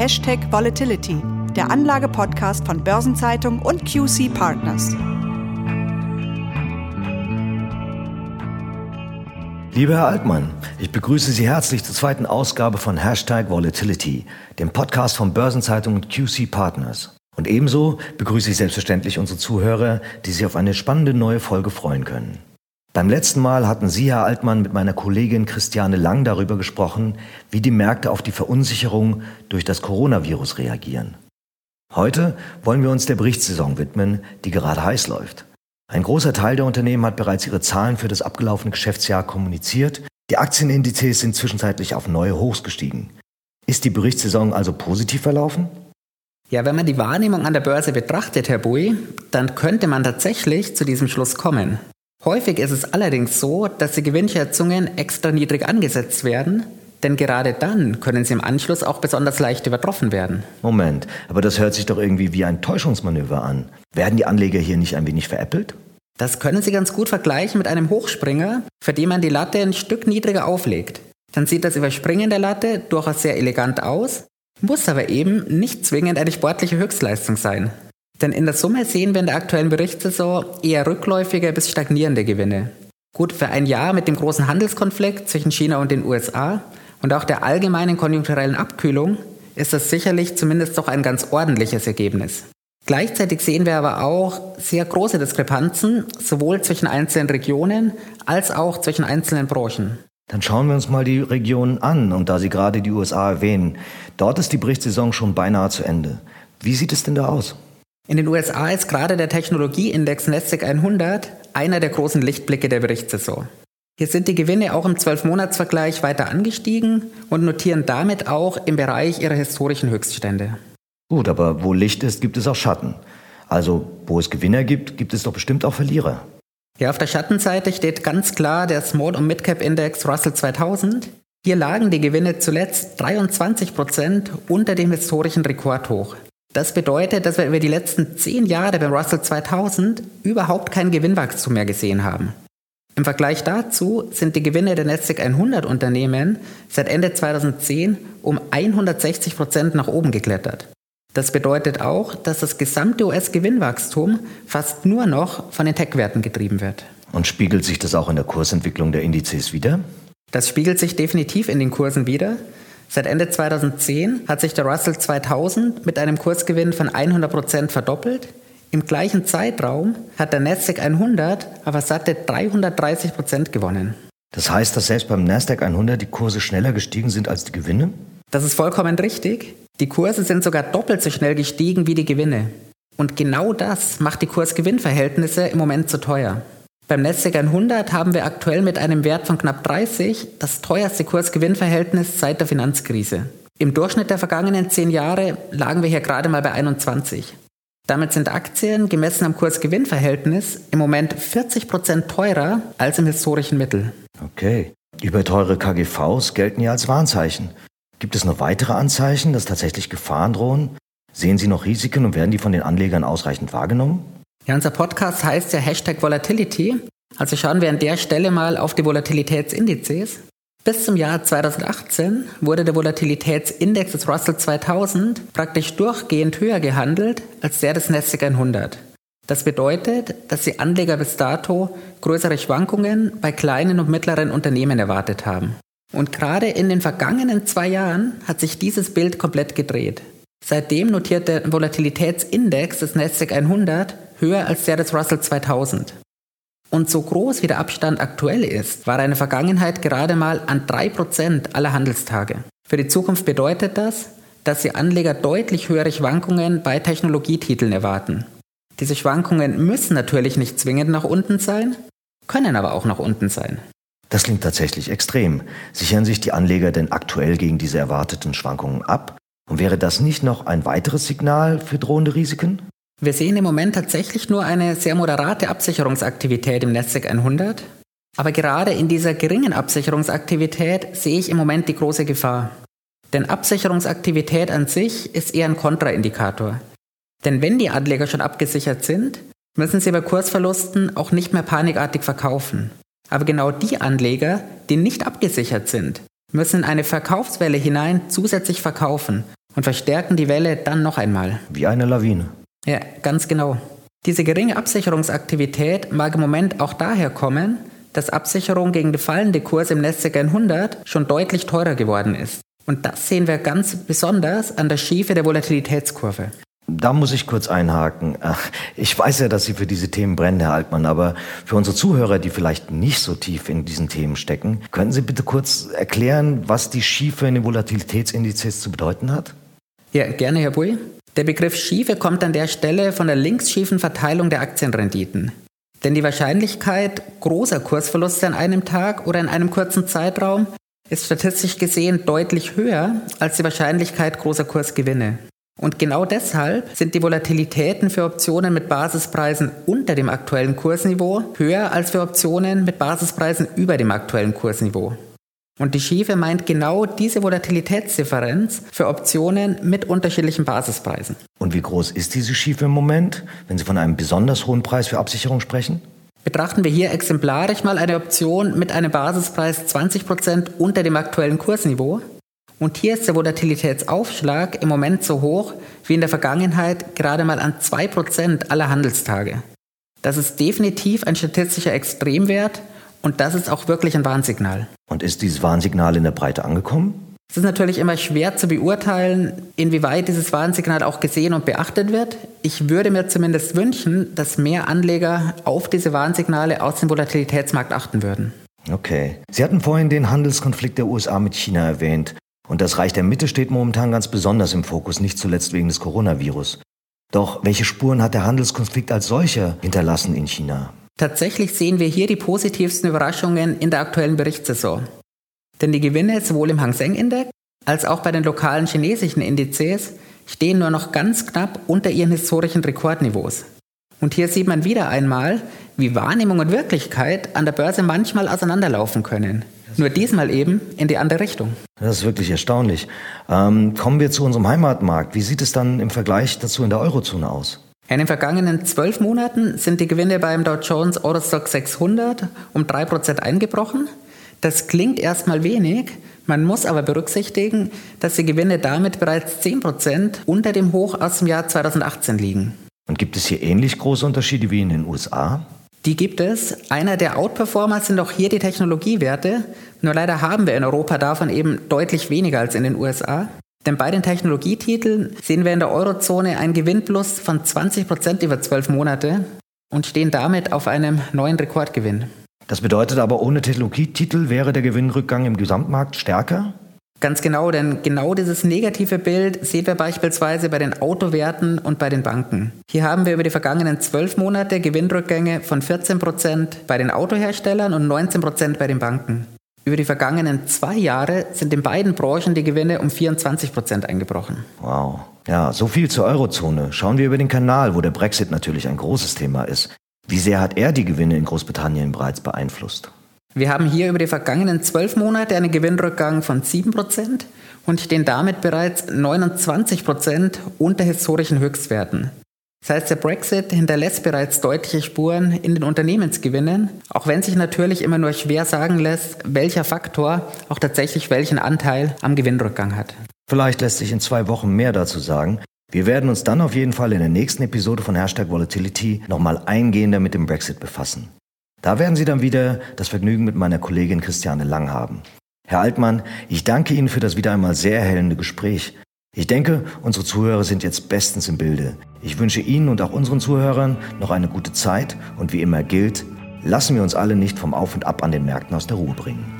Hashtag Volatility, der Anlage-Podcast von Börsenzeitung und QC Partners. Lieber Herr Altmann, ich begrüße Sie herzlich zur zweiten Ausgabe von Hashtag Volatility, dem Podcast von Börsenzeitung und QC Partners. Und ebenso begrüße ich selbstverständlich unsere Zuhörer, die sich auf eine spannende neue Folge freuen können. Beim letzten Mal hatten Sie, Herr Altmann, mit meiner Kollegin Christiane Lang darüber gesprochen, wie die Märkte auf die Verunsicherung durch das Coronavirus reagieren. Heute wollen wir uns der Berichtssaison widmen, die gerade heiß läuft. Ein großer Teil der Unternehmen hat bereits ihre Zahlen für das abgelaufene Geschäftsjahr kommuniziert. Die Aktienindizes sind zwischenzeitlich auf neue Hochs gestiegen. Ist die Berichtssaison also positiv verlaufen? Ja, wenn man die Wahrnehmung an der Börse betrachtet, Herr Bui, dann könnte man tatsächlich zu diesem Schluss kommen. Häufig ist es allerdings so, dass die Gewinnschätzungen extra niedrig angesetzt werden, denn gerade dann können sie im Anschluss auch besonders leicht übertroffen werden. Moment, aber das hört sich doch irgendwie wie ein Täuschungsmanöver an. Werden die Anleger hier nicht ein wenig veräppelt? Das können Sie ganz gut vergleichen mit einem Hochspringer, für den man die Latte ein Stück niedriger auflegt. Dann sieht das Überspringen der Latte durchaus sehr elegant aus, muss aber eben nicht zwingend eine sportliche Höchstleistung sein. Denn in der Summe sehen wir in der aktuellen Berichtssaison eher rückläufige bis stagnierende Gewinne. Gut, für ein Jahr mit dem großen Handelskonflikt zwischen China und den USA und auch der allgemeinen konjunkturellen Abkühlung ist das sicherlich zumindest doch ein ganz ordentliches Ergebnis. Gleichzeitig sehen wir aber auch sehr große Diskrepanzen, sowohl zwischen einzelnen Regionen als auch zwischen einzelnen Branchen. Dann schauen wir uns mal die Regionen an. Und da Sie gerade die USA erwähnen, dort ist die Berichtssaison schon beinahe zu Ende. Wie sieht es denn da aus? In den USA ist gerade der Technologieindex Nasdaq 100 einer der großen Lichtblicke der Berichtssaison. Hier sind die Gewinne auch im 12-Monats-Vergleich weiter angestiegen und notieren damit auch im Bereich ihrer historischen Höchststände. Gut, aber wo Licht ist, gibt es auch Schatten. Also wo es Gewinner gibt, gibt es doch bestimmt auch Verlierer. Ja, auf der Schattenseite steht ganz klar der Small- und Midcap-Index Russell 2000. Hier lagen die Gewinne zuletzt 23 Prozent unter dem historischen Rekordhoch. Das bedeutet, dass wir über die letzten zehn Jahre beim Russell 2000 überhaupt kein Gewinnwachstum mehr gesehen haben. Im Vergleich dazu sind die Gewinne der Nasdaq 100 Unternehmen seit Ende 2010 um 160 Prozent nach oben geklettert. Das bedeutet auch, dass das gesamte US-Gewinnwachstum fast nur noch von den Tech-Werten getrieben wird. Und spiegelt sich das auch in der Kursentwicklung der Indizes wieder? Das spiegelt sich definitiv in den Kursen wieder. Seit Ende 2010 hat sich der Russell 2000 mit einem Kursgewinn von 100 Prozent verdoppelt. Im gleichen Zeitraum hat der Nasdaq 100 aber satte 330 Prozent gewonnen. Das heißt, dass selbst beim Nasdaq 100 die Kurse schneller gestiegen sind als die Gewinne? Das ist vollkommen richtig. Die Kurse sind sogar doppelt so schnell gestiegen wie die Gewinne. Und genau das macht die Kurs-Gewinn-Verhältnisse im Moment zu teuer. Beim Nasdaq 100 haben wir aktuell mit einem Wert von knapp 30 das teuerste Kurs-Gewinn-Verhältnis seit der Finanzkrise. Im Durchschnitt der vergangenen zehn Jahre lagen wir hier gerade mal bei 21. Damit sind Aktien gemessen am Kurs-Gewinn-Verhältnis im Moment 40 Prozent teurer als im historischen Mittel. Okay. Überteure KGVs gelten ja als Warnzeichen. Gibt es noch weitere Anzeichen, dass tatsächlich Gefahren drohen? Sehen Sie noch Risiken und werden die von den Anlegern ausreichend wahrgenommen? Ja, unser Podcast heißt ja Hashtag Volatility. Also schauen wir an der Stelle mal auf die Volatilitätsindizes. Bis zum Jahr 2018 wurde der Volatilitätsindex des Russell 2000 praktisch durchgehend höher gehandelt als der des Nasdaq 100. Das bedeutet, dass die Anleger bis dato größere Schwankungen bei kleinen und mittleren Unternehmen erwartet haben. Und gerade in den vergangenen zwei Jahren hat sich dieses Bild komplett gedreht. Seitdem notiert der Volatilitätsindex des Nasdaq 100 höher als der des Russell 2000. Und so groß wie der Abstand aktuell ist, war er in der Vergangenheit gerade mal an 3% aller Handelstage. Für die Zukunft bedeutet das, dass die Anleger deutlich höhere Schwankungen bei Technologietiteln erwarten. Diese Schwankungen müssen natürlich nicht zwingend nach unten sein, können aber auch nach unten sein. Das klingt tatsächlich extrem. Sichern sich die Anleger denn aktuell gegen diese erwarteten Schwankungen ab? Und wäre das nicht noch ein weiteres Signal für drohende Risiken? Wir sehen im Moment tatsächlich nur eine sehr moderate Absicherungsaktivität im Nasdaq 100. Aber gerade in dieser geringen Absicherungsaktivität sehe ich im Moment die große Gefahr. Denn Absicherungsaktivität an sich ist eher ein Kontraindikator. Denn wenn die Anleger schon abgesichert sind, müssen sie bei Kursverlusten auch nicht mehr panikartig verkaufen. Aber genau die Anleger, die nicht abgesichert sind, müssen in eine Verkaufswelle hinein zusätzlich verkaufen. und verstärken die Welle dann noch einmal. Wie eine Lawine. Ja, ganz genau. Diese geringe Absicherungsaktivität mag im Moment auch daher kommen, dass Absicherung gegen den fallenden Kurs im Nasdaq 100 schon deutlich teurer geworden ist. Und das sehen wir ganz besonders an der Schiefe der Volatilitätskurve. Da muss ich kurz einhaken. Ich weiß ja, dass Sie für diese Themen brennen, Herr Altmann, aber für unsere Zuhörer, die vielleicht nicht so tief in diesen Themen stecken, können Sie bitte kurz erklären, was die Schiefe in den Volatilitätsindizes zu bedeuten hat? Ja, gerne, Herr Bui. Der Begriff Schiefe kommt an der Stelle von der linksschiefen Verteilung der Aktienrenditen. Denn die Wahrscheinlichkeit großer Kursverluste an einem Tag oder in einem kurzen Zeitraum ist statistisch gesehen deutlich höher als die Wahrscheinlichkeit großer Kursgewinne. Und genau deshalb sind die Volatilitäten für Optionen mit Basispreisen unter dem aktuellen Kursniveau höher als für Optionen mit Basispreisen über dem aktuellen Kursniveau. Und die Schiefe meint genau diese Volatilitätsdifferenz für Optionen mit unterschiedlichen Basispreisen. Und wie groß ist diese Schiefe im Moment, wenn Sie von einem besonders hohen Preis für Absicherung sprechen? Betrachten wir hier exemplarisch mal eine Option mit einem Basispreis 20% unter dem aktuellen Kursniveau. Und hier ist der Volatilitätsaufschlag im Moment so hoch wie in der Vergangenheit gerade mal an 2% aller Handelstage. Das ist definitiv ein statistischer Extremwert und das ist auch wirklich ein Warnsignal. Und ist dieses Warnsignal in der Breite angekommen? Es ist natürlich immer schwer zu beurteilen, inwieweit dieses Warnsignal auch gesehen und beachtet wird. Ich würde mir zumindest wünschen, dass mehr Anleger auf diese Warnsignale aus dem Volatilitätsmarkt achten würden. Okay. Sie hatten vorhin den Handelskonflikt der USA mit China erwähnt. Und das Reich der Mitte steht momentan ganz besonders im Fokus, nicht zuletzt wegen des Coronavirus. Doch welche Spuren hat der Handelskonflikt als solcher hinterlassen in China? Tatsächlich sehen wir hier die positivsten Überraschungen in der aktuellen Berichtssaison. Denn die Gewinne sowohl im Hang Seng Index als auch bei den lokalen chinesischen Indizes stehen nur noch ganz knapp unter ihren historischen Rekordniveaus. Und hier sieht man wieder einmal, wie Wahrnehmung und Wirklichkeit an der Börse manchmal auseinanderlaufen können. Nur diesmal eben in die andere Richtung. Das ist wirklich erstaunlich. Ähm, kommen wir zu unserem Heimatmarkt. Wie sieht es dann im Vergleich dazu in der Eurozone aus? In den vergangenen zwölf Monaten sind die Gewinne beim Dow Jones Eurostock 600 um 3% eingebrochen. Das klingt erstmal wenig, man muss aber berücksichtigen, dass die Gewinne damit bereits 10% unter dem Hoch aus dem Jahr 2018 liegen. Und gibt es hier ähnlich große Unterschiede wie in den USA? Die gibt es. Einer der Outperformer sind auch hier die Technologiewerte. Nur leider haben wir in Europa davon eben deutlich weniger als in den USA. Denn bei den Technologietiteln sehen wir in der Eurozone einen Gewinnplus von 20 Prozent über zwölf Monate und stehen damit auf einem neuen Rekordgewinn. Das bedeutet aber, ohne Technologietitel wäre der Gewinnrückgang im Gesamtmarkt stärker? Ganz genau, denn genau dieses negative Bild sehen wir beispielsweise bei den Autowerten und bei den Banken. Hier haben wir über die vergangenen zwölf Monate Gewinnrückgänge von 14 Prozent bei den Autoherstellern und 19 Prozent bei den Banken. Über die vergangenen zwei Jahre sind in beiden Branchen die Gewinne um 24 Prozent eingebrochen. Wow. Ja, so viel zur Eurozone. Schauen wir über den Kanal, wo der Brexit natürlich ein großes Thema ist. Wie sehr hat er die Gewinne in Großbritannien bereits beeinflusst? Wir haben hier über die vergangenen zwölf Monate einen Gewinnrückgang von 7 Prozent und stehen damit bereits 29 Prozent unter historischen Höchstwerten. Das heißt, der Brexit hinterlässt bereits deutliche Spuren in den Unternehmensgewinnen, auch wenn sich natürlich immer nur schwer sagen lässt, welcher Faktor auch tatsächlich welchen Anteil am Gewinnrückgang hat. Vielleicht lässt sich in zwei Wochen mehr dazu sagen. Wir werden uns dann auf jeden Fall in der nächsten Episode von Hashtag Volatility nochmal eingehender mit dem Brexit befassen. Da werden Sie dann wieder das Vergnügen mit meiner Kollegin Christiane Lang haben. Herr Altmann, ich danke Ihnen für das wieder einmal sehr erhellende Gespräch. Ich denke, unsere Zuhörer sind jetzt bestens im Bilde. Ich wünsche Ihnen und auch unseren Zuhörern noch eine gute Zeit und wie immer gilt, lassen wir uns alle nicht vom Auf und Ab an den Märkten aus der Ruhe bringen.